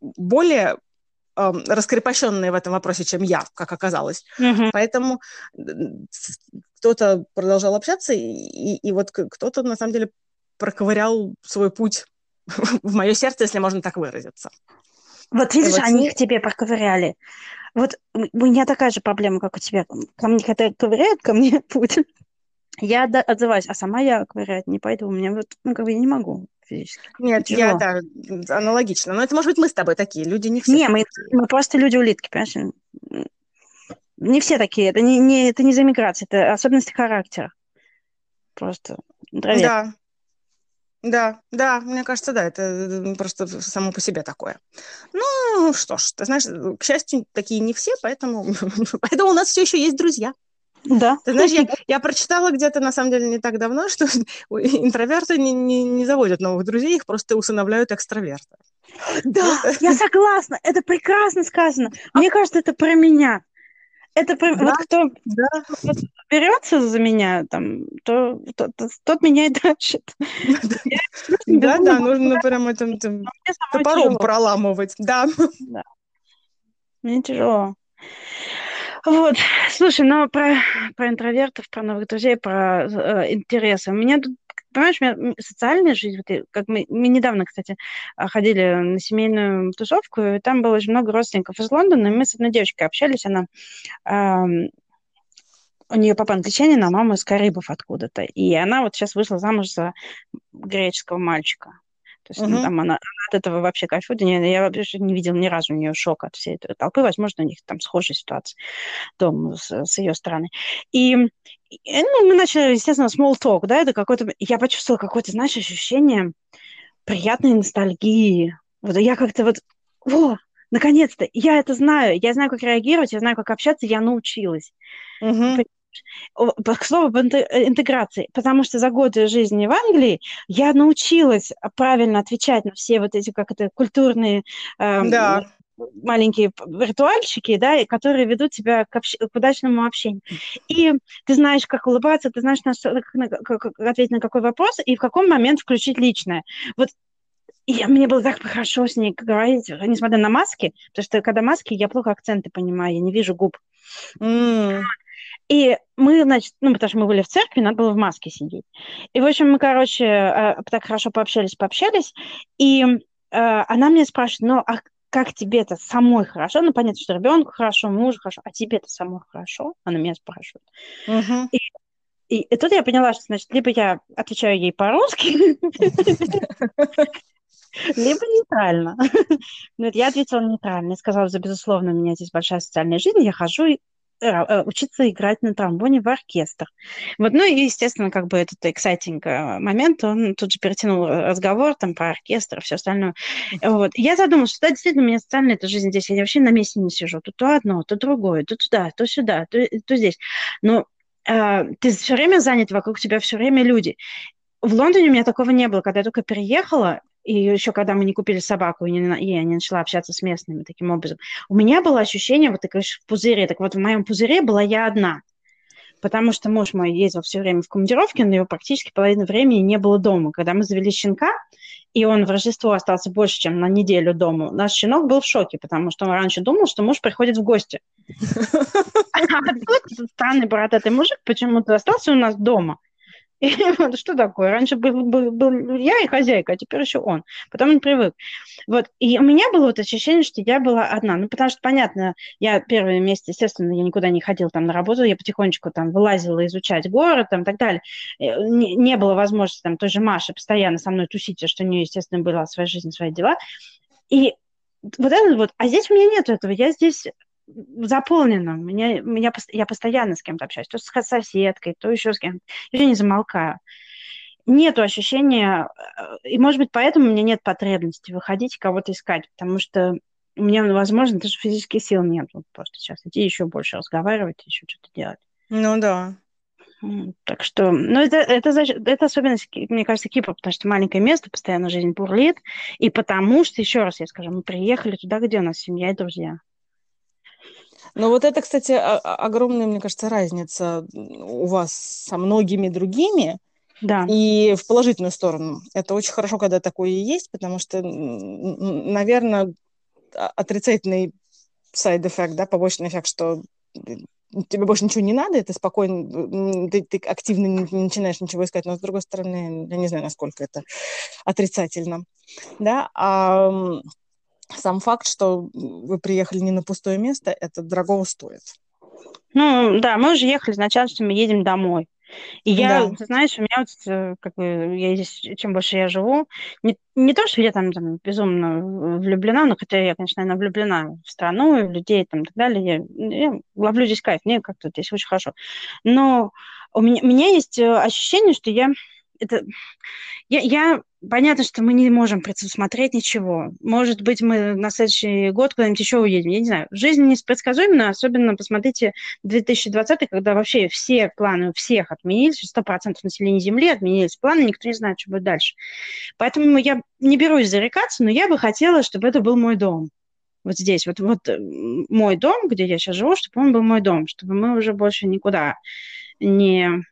более эм, раскрепощенные в этом вопросе, чем я, как оказалось. Mm-hmm. Поэтому кто-то продолжал общаться, и, и, и вот кто-то, на самом деле, проковырял свой путь в мое сердце, если можно так выразиться. Вот видишь, вот они их тебе проковыряли. Вот у меня такая же проблема, как у тебя. Ко мне, когда ковыряют, ко мне путь, я отзываюсь, а сама я ковырять не пойду. У меня вот, ну, как бы я не могу физически. Нет, Тяжело. я, да, аналогично. Но это, может быть, мы с тобой такие, люди не все Не, мы, мы просто люди-улитки, понимаешь? Не все такие, это не, не, это не за миграцией, это особенности характера. Просто. Интроверт. Да, да, да, мне кажется, да, это просто само по себе такое. Ну, что ж, ты знаешь, к счастью, такие не все, поэтому, поэтому у нас все еще есть друзья. Да. Ты знаешь, я, я прочитала где-то, на самом деле, не так давно, что интроверты не, не, не заводят новых друзей, их просто усыновляют экстраверты. Да, я согласна, это прекрасно сказано. Мне кажется, это про меня. Это. Да, вот кто да. вот берется за меня, там, то, то, то- тот меня и тащит. Да, да, нужно прям этим, топором проламывать. Да. Мне тяжело. Вот, слушай, ну про, про интровертов, про новых друзей, про э, интересы. У меня тут, понимаешь, у меня социальная жизнь, вот, как мы, мы недавно, кстати, а, ходили на семейную тусовку, и там было очень много родственников из Лондона, и мы с одной девочкой общались, она ам, у нее папа англичанин, а мама из Карибов откуда-то. И она вот сейчас вышла замуж за греческого мальчика. То есть, ну, Мгм. там она, она от этого вообще кайфует. Я, я вообще не видела ни разу у нее шока от всей этой толпы. Возможно, у них там схожая ситуация дома с, с ее стороны. И, и, ну, мы начали, естественно, small talk, да, это какой-то... Я почувствовала какое-то, знаешь, ощущение приятной ностальгии. Вот я как-то вот... Во, наконец-то, я это знаю. Я знаю, как реагировать, я знаю, как общаться, я научилась. Мгм. К слову об э, интеграции, потому что за годы жизни в Англии я научилась правильно отвечать на все вот эти, как это, культурные эм, Да. маленькие ритуальчики, да, которые ведут тебя к, общ- к удачному общению. И ты знаешь, как улыбаться, ты знаешь, на что- как, как- ответить на какой вопрос и в какой момент включить личное. Вот и я- мне было так хорошо с ней говорить, несмотря на маски, потому что когда маски, я плохо акценты понимаю, я не вижу губ. М. И мы, значит, ну, потому что мы были в церкви, надо было в маске сидеть. И, в общем, мы, короче, э, так хорошо пообщались, пообщались, и э, она меня спрашивает, ну, а как тебе-то самой хорошо? Ну, понятно, что ребенку хорошо, мужу хорошо, а тебе-то самой хорошо? Она меня спрашивает. Мгм. И, и тут я поняла, что, значит, либо я отвечаю ей по-русски, либо нейтрально. Ну, я ответила нейтрально. Я сказала, что, безусловно, у меня здесь большая социальная жизнь, я хожу и, учиться играть на тромбоне в оркестр. Вот, ну и, естественно, как бы этот exciting э, момент, он тут же перетянул э, разговор там про оркестр и все остальное. Вот. Я задумалась, что да, действительно, у меня социальная эта жизнь здесь, я вообще на месте не сижу. Тут то одно, то другое, то туда, то сюда, то, то здесь. Но э, ты все время занят, вокруг тебя все время люди. В Лондоне у меня такого не было, когда я только переехала, и еще когда мы не купили собаку, и, не, я не начала общаться с местными таким образом, у меня было ощущение, вот ты говоришь, в пузыре, так вот в моем пузыре была я одна, потому что муж мой ездил все время в командировке, но его практически половину времени не было дома. Когда мы завели щенка, и он в Рождество остался больше, чем на неделю дома, наш щенок был в шоке, потому что он раньше думал, что муж приходит в гости. А тут странный бородатый мужик почему-то остался у нас дома. И что такое? Раньше был, был, был я и хозяйка, а теперь еще он. Потом он привык. Вот. И у меня было вот ощущение, что я была одна. Ну, потому что, понятно, я первые месяцы, естественно, я никуда не ходила там на работу, я потихонечку там вылазила изучать город там и так далее. Э, Не, не было возможности там той же Маши постоянно со мной тусить, потому что у нее, естественно, была своя жизнь, свои дела. И вот это вот, а здесь у меня нет этого, я здесь заполнена, меня, меня, я постоянно с кем-то общаюсь, то с соседкой, то еще с кем-то, я не замолкаю. Нету ощущения, э, и, может быть, поэтому у меня нет потребности выходить и кого-то искать, потому что у меня, возможно, даже физических сил нет вот просто сейчас идти еще больше разговаривать, еще что-то делать. Ну да. Так что, ну, это, это, это особенность, мне кажется, Кипра, потому что маленькое место, постоянно жизнь бурлит, и потому что, еще раз я скажу, мы приехали туда, где у нас семья и друзья. Но вот это, кстати, огромная, мне кажется, разница у вас со многими другими Да, и в положительную сторону. Это очень хорошо, когда такое и есть, потому что, наверное, отрицательный side effect, да, побочный эффект, что тебе больше ничего не надо, ты спокойно, ты, ты активно не, начинаешь ничего искать, но с другой стороны, я не знаю, насколько это отрицательно, да, а сам факт, что вы приехали не на пустое место, это дорого стоит. ну, да, мы уже ехали изначально, что мы едем домой. И я, Да. ты знаешь, у меня вот, э, как бы, я здесь, чем больше я живу, не, не то, что я там, там безумно влюблена, но хотя я, конечно, наверное, влюблена в страну в людей там, и так далее, я, я ловлю здесь кайф, мне как-то здесь очень хорошо. Но у меня, у меня есть э, ощущение, что я это я, я понятно, что мы не можем предусмотреть ничего. Может быть, мы на следующий год куда-нибудь еще уедем. Я не знаю. Жизнь непредсказуема, особенно посмотрите 2020, когда вообще все планы у всех отменились, 100% населения Земли отменились планы, никто не знает, что будет дальше. Поэтому я не берусь зарекаться, но я бы хотела, чтобы это был мой дом. Вот здесь, вот, вот э, мой дом, где я сейчас живу, чтобы он был мой дом, чтобы мы уже больше никуда не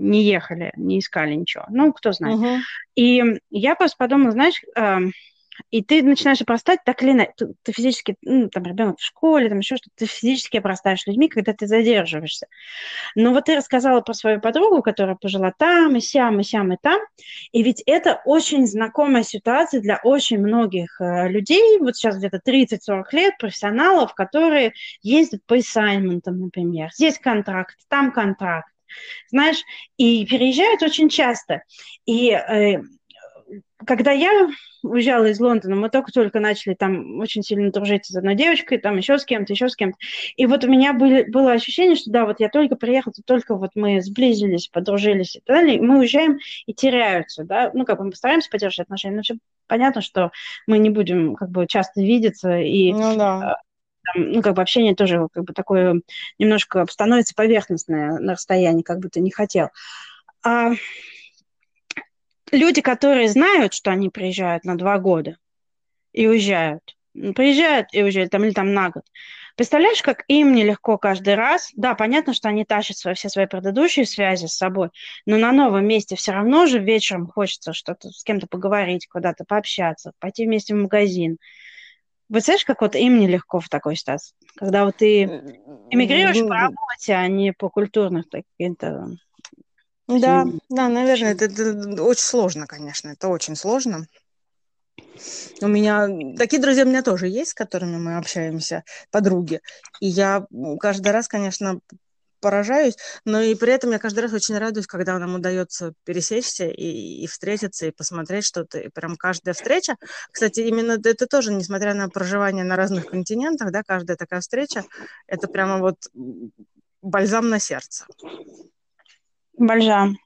не ехали, не искали ничего. Ну, кто знает. Угу. И я просто подумала, знаешь, э, и ты начинаешь простать так или иначе. Ты, ты физически, ну, там, ребенок в школе, там еще что-то, ты физически простаешь людьми, когда ты задерживаешься. Но вот ты рассказала про свою подругу, которая пожила там, и сям, и сям, и там. И ведь это очень знакомая ситуация для очень многих э, людей, вот сейчас где-то 30-40 лет, профессионалов, которые ездят по ассайнментам, например. Здесь контракт, там контракт знаешь, и переезжают очень часто. И э, когда я уезжала из Лондона, мы только-только начали там очень сильно дружить с одной девочкой, там еще с кем-то, еще с кем-то. И вот у меня были, было ощущение, что да, вот я только приехала, только вот мы сблизились, подружились и так далее, и мы уезжаем и теряются, да, ну, как бы мы постараемся поддерживать отношения, но все понятно, что мы не будем как бы часто видеться, и ну, да. Там, ну, как бы общение тоже как бы такое немножко становится поверхностное на расстоянии, как бы ты не хотел. А люди, которые знают, что они приезжают на два года и уезжают, приезжают и уезжают там или там на год, Представляешь, как им нелегко каждый раз? Да, понятно, что они тащат свои, все свои предыдущие связи с собой, но на новом месте все равно же вечером хочется что-то с кем-то поговорить, куда-то пообщаться, пойти вместе в магазин. Знаешь, как вот им нелегко в такой ситуации? Когда вот ты эмигрируешь по работе, а не по культурным каким-то... Да, да, наверное, это, это очень сложно, конечно, это очень сложно. У меня такие друзья у меня тоже есть, с которыми мы общаемся, подруги. И я каждый раз, конечно, поражаюсь, но и при этом я каждый раз очень радуюсь, когда нам удается пересечься и, и встретиться, и посмотреть что-то. И прям каждая встреча, кстати, именно это тоже, несмотря на проживание на разных континентах, да, каждая такая встреча, это прямо вот бальзам на сердце. Бальзам.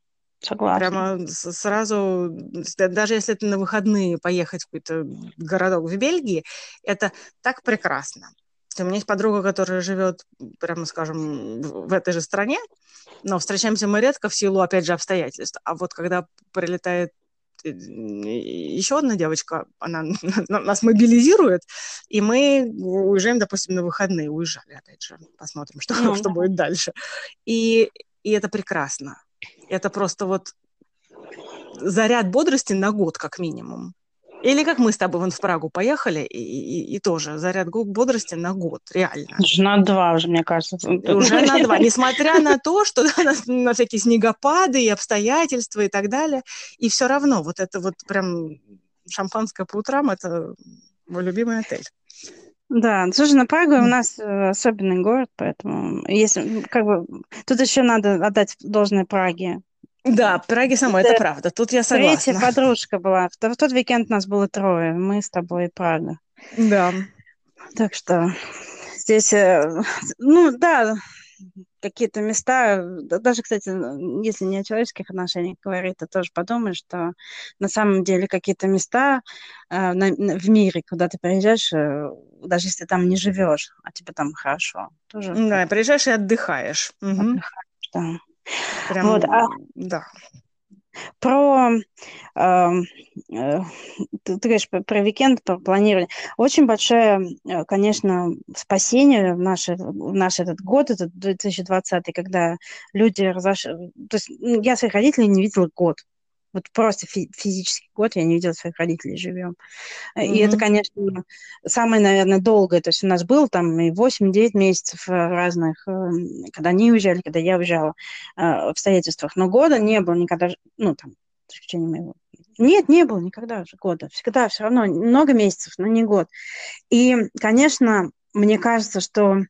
Согласна. Прямо сразу, даже если ты на выходные поехать в какой-то городок в Бельгии, это так прекрасно. У меня есть подруга, которая живет, прямо скажем, в этой же стране, но встречаемся мы редко в силу, опять же, обстоятельств. А вот когда прилетает э, еще одна девочка, она нас мобилизирует, и мы уезжаем, допустим, на выходные, уезжали, опять же, посмотрим, что, ну, что будет дальше. И, и это прекрасно. Это просто вот заряд бодрости на год, как минимум. Или как мы с тобой вон в Прагу поехали, и, и, и тоже заряд бодрости на год, реально. На два уже, мне кажется. Уже на два, несмотря на то, что на, на всякие снегопады и обстоятельства и так далее. И все равно вот это вот прям шампанское по утрам, это мой любимый отель. Да, слушай, на Прагу у нас э, особенный город, поэтому если как бы тут еще надо отдать должное Праге. Да, Праге самой, это, это правда. Тут я согласна. Третья подружка была. В тот weekend нас было трое. Мы с тобой и Прага. Да. Так что здесь, э, ну да, какие-то места, даже, кстати, если не о человеческих отношениях говорить, то тоже подумаешь, что на самом деле какие-то места э, на, в мире, куда ты приезжаешь, э, даже если там не живешь, а тебе там хорошо. Тоже да, приезжаешь и отдыхаешь. Отдыхаешь, да. Прям, вот, а... да. Про, э, э, ты, ты говоришь про, уикенд, про планирование. Очень большое, э, конечно, спасение в наш, в наш этот год, этот 2020, когда люди разошли... То есть я своих родителей не видела год. Вот просто фи- физический год я не видела своих родителей живем. Mm-hmm. И это, конечно, самое, наверное, долгое. То есть у нас было там и 8-9 месяцев разных, эм, когда они уезжали, когда я уезжала, э, обстоятельствах. Но года не было никогда, ну, там, с исключением моего. Нет, не было никогда же года. Всегда все равно много месяцев, но не год. И, конечно, мне кажется, что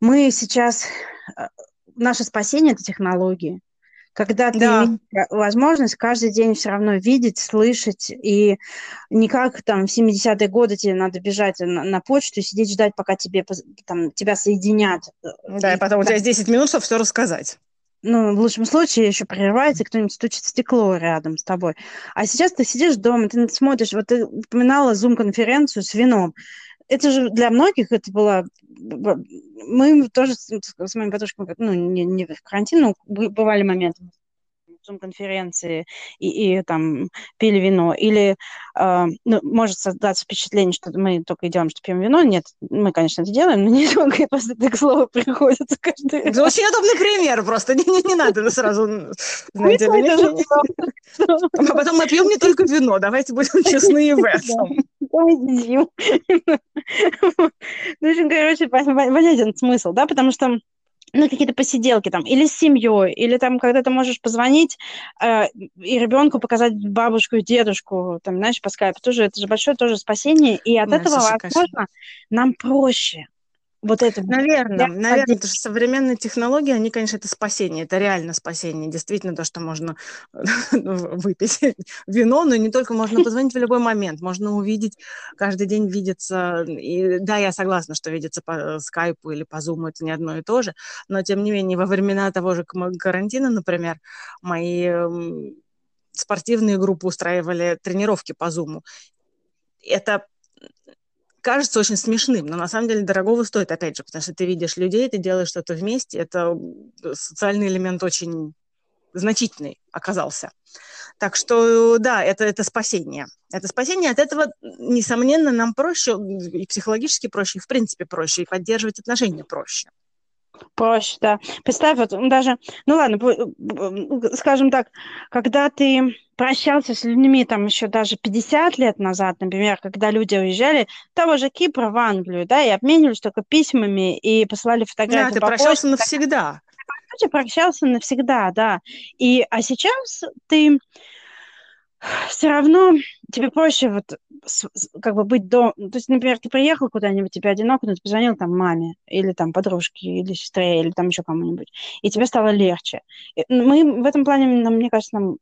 мы сейчас... Э, наше спасение – это технологии когда ты да. имеешь возможность каждый день все равно видеть, слышать, и не как там в 70-е годы тебе надо бежать на, на почту и сидеть ждать, пока тебе там, тебя соединят. Да, и потом у тебя есть 10 минут, чтобы все рассказать. ну, в лучшем случае еще прерывается, кто-нибудь стучит в стекло рядом с тобой. А сейчас ты сидишь дома, ты смотришь, вот ты упоминала зум-конференцию с вином. Это же для многих это было... Мы тоже с, с моими подружками, ну, не, не в карантин, но бывали моменты, зум-конференции и, и там пили вино, или э, ну, может создаться впечатление, что мы только идем, что пьем вино. Нет, мы, конечно, это делаем, но не только, и просто это к слову приходится каждый Это очень удобный пример просто, не, не, не надо сразу, знаете, а потом мы пьем не только вино, давайте будем честны в этом. Ну, в общем, короче, понятен смысл, да, потому что ну, какие-то посиделки там, или с семьей, или там, когда ты можешь позвонить э, и ребенку показать бабушку и дедушку, там, знаешь, по скайпу, тоже, это же большое тоже спасение, и от да, этого, слушай, возможно, нам проще вот это. Наверное, наверное, потому что современные технологии, они, конечно, это спасение, это реально спасение. Действительно, то, что можно ну, выпить вино, но не только можно позвонить в любой момент, можно увидеть, каждый день видеться. И, да, я согласна, что видеться по скайпу или по зуму это не одно и то же, но, тем не менее, во времена того же карантина, например, мои спортивные группы устраивали тренировки по зуму. Это кажется очень смешным, но на самом деле дорогого стоит, опять же, потому что ты видишь людей, ты делаешь что-то вместе, это социальный элемент очень значительный оказался. Так что, да, это, это спасение. Это спасение. От этого, несомненно, нам проще, и психологически проще, и в принципе проще, и поддерживать отношения проще. Проще, да. Представь, вот даже, ну ладно, скажем так, когда ты прощался с людьми там еще даже 50 лет назад, например, когда люди уезжали, того же Кипра в Англию, да, и обменивались только письмами и посылали фотографии. Да, ты прощался навсегда. Ты прощался навсегда, да. И, а сейчас ты все равно тебе проще вот как бы быть до... То есть, например, ты приехал куда-нибудь, тебе одиноко, но ты позвонил там маме или там подружке, или сестре, или там еще кому-нибудь, и тебе стало легче. Мы в этом плане, нам, мне кажется, нам,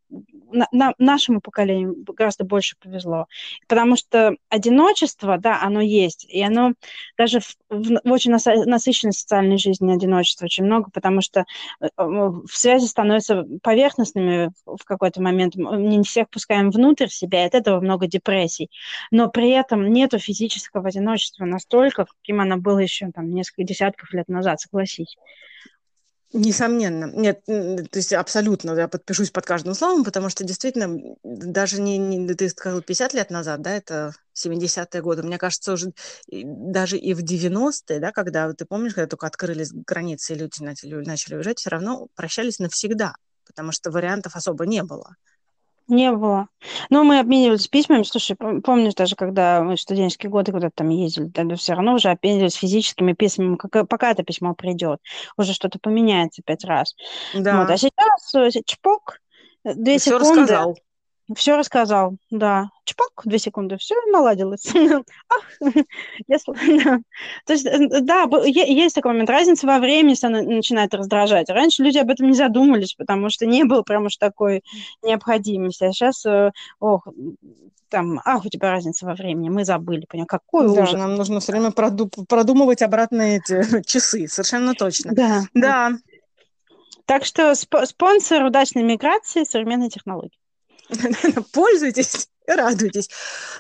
на, на, нашему поколению гораздо больше повезло, потому что одиночество, да, оно есть, и оно даже в, в, в очень насыщенной социальной жизни одиночество очень много, потому что э, в связи становятся поверхностными в какой-то момент, не всех пускаем внутрь себя, и от этого много депрессий но при этом нету физического одиночества настолько, каким оно было еще там несколько десятков лет назад, согласись. Несомненно. Нет, то есть абсолютно я подпишусь под каждым словом, потому что действительно даже не, не ты сказал 50 лет назад, да, это 70-е годы. Мне кажется, уже даже и в 90-е, да, когда, ты помнишь, когда только открылись границы и люди начали, начали уезжать, все равно прощались навсегда, потому что вариантов особо не было. Не было. Но мы обменивались письмами. Слушай, помнишь даже, когда мы в студенческие годы куда-то там ездили, тогда все равно уже обменивались физическими письмами, как, пока это письмо придет. Уже что-то поменяется пять раз. Да. Вот. А сейчас э, чпок, две Все секунды. рассказал. Все рассказал, да. Чпок, две секунды, все наладилось. Ах, То есть, э, да, есть такой момент. Разница во времени начинает раздражать. Раньше люди об этом не задумывались, потому что не было прям уж такой необходимости. А сейчас, э, ох, там, ах, у тебя разница во времени, мы забыли, понял, какой да, ужас. нам нужно все время продумывать обратно эти часы, совершенно точно. Да. Да. Так что спонсор удачной миграции современной технологии. Пользуйтесь и радуйтесь.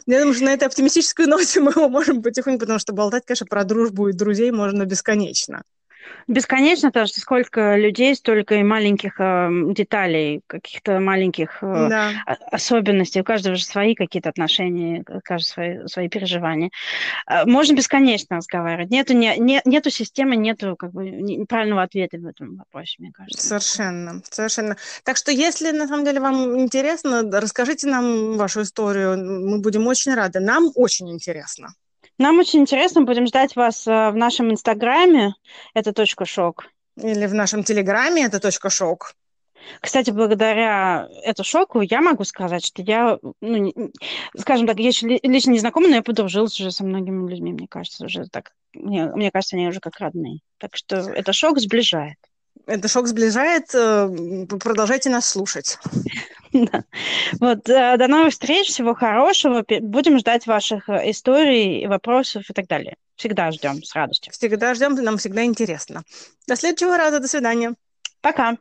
Я думаю, что на этой оптимистической ноте мы его можем потихоньку, потому что болтать, конечно, про дружбу и друзей можно бесконечно. Бесконечно, потому что сколько людей, столько и маленьких э, деталей, каких-то маленьких э, да. особенностей. У каждого же свои какие-то отношения, у каждого свои, свои переживания. Э, можно бесконечно разговаривать. Нету, не, не, нету системы, нету как бы неправильного ответа в этом вопросе, мне кажется. Совершенно, совершенно. Так что, если на самом деле вам интересно, расскажите нам вашу историю. Мы будем очень рады. Нам очень интересно. Нам очень интересно, будем ждать вас э, в нашем инстаграме, это точка шок. Или в нашем телеграме, это точка шок. Кстати, благодаря этому шоку я могу сказать, что я, ну, скажем так, я еще лично не знакома, но я подружилась уже со многими людьми, мне кажется, уже так, мне, мне кажется, они уже как родные. Так что это шок сближает. Это шок сближает. Э, продолжайте нас слушать. Да. Вот, э, до новых встреч, всего хорошего. Будем ждать ваших э, историй, вопросов и так далее. Всегда ждем с радостью. Всегда ждем, нам всегда интересно. До следующего раза, до свидания. Пока.